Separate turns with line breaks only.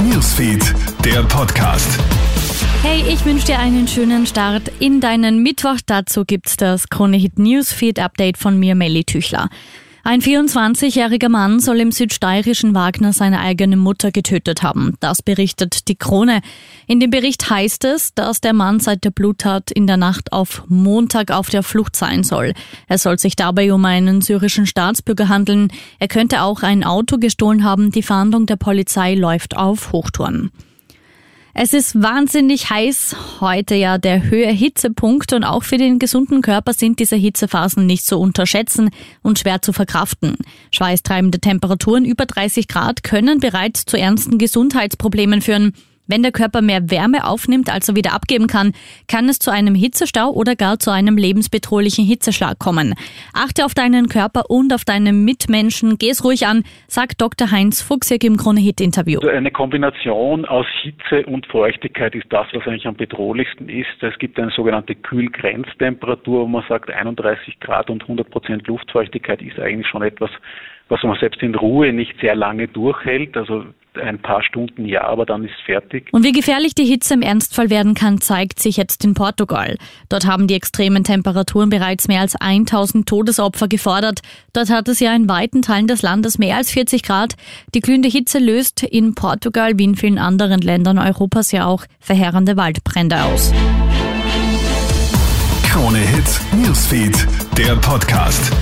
Newsfeed, der Podcast.
Hey, ich wünsche dir einen schönen Start in deinen Mittwoch. Dazu gibt's das Kronehit Newsfeed Update von mir, Melly Tüchler. Ein 24-jähriger Mann soll im südsteirischen Wagner seine eigene Mutter getötet haben. Das berichtet die Krone. In dem Bericht heißt es, dass der Mann seit der Bluttat in der Nacht auf Montag auf der Flucht sein soll. Es soll sich dabei um einen syrischen Staatsbürger handeln. Er könnte auch ein Auto gestohlen haben. Die Fahndung der Polizei läuft auf Hochtouren. Es ist wahnsinnig heiß heute ja der höhe Hitzepunkt und auch für den gesunden Körper sind diese Hitzephasen nicht zu unterschätzen und schwer zu verkraften. Schweißtreibende Temperaturen über 30 Grad können bereits zu ernsten Gesundheitsproblemen führen. Wenn der Körper mehr Wärme aufnimmt, als er wieder abgeben kann, kann es zu einem Hitzestau oder gar zu einem lebensbedrohlichen Hitzeschlag kommen. Achte auf deinen Körper und auf deine Mitmenschen, geh es ruhig an, sagt Dr. Heinz Fuchsig im Krone-Hit-Interview.
Also eine Kombination aus Hitze und Feuchtigkeit ist das, was eigentlich am bedrohlichsten ist. Es gibt eine sogenannte Kühlgrenztemperatur, wo man sagt, 31 Grad und 100 Prozent Luftfeuchtigkeit ist eigentlich schon etwas, was man selbst in Ruhe nicht sehr lange durchhält. Also ein paar Stunden ja, aber dann ist fertig.
Und wie gefährlich die Hitze im Ernstfall werden kann, zeigt sich jetzt in Portugal. Dort haben die extremen Temperaturen bereits mehr als 1000 Todesopfer gefordert. Dort hat es ja in weiten Teilen des Landes mehr als 40 Grad. Die glühende Hitze löst in Portugal wie in vielen anderen Ländern Europas ja auch verheerende Waldbrände aus.
Krone Hits, Newsfeed, der Podcast.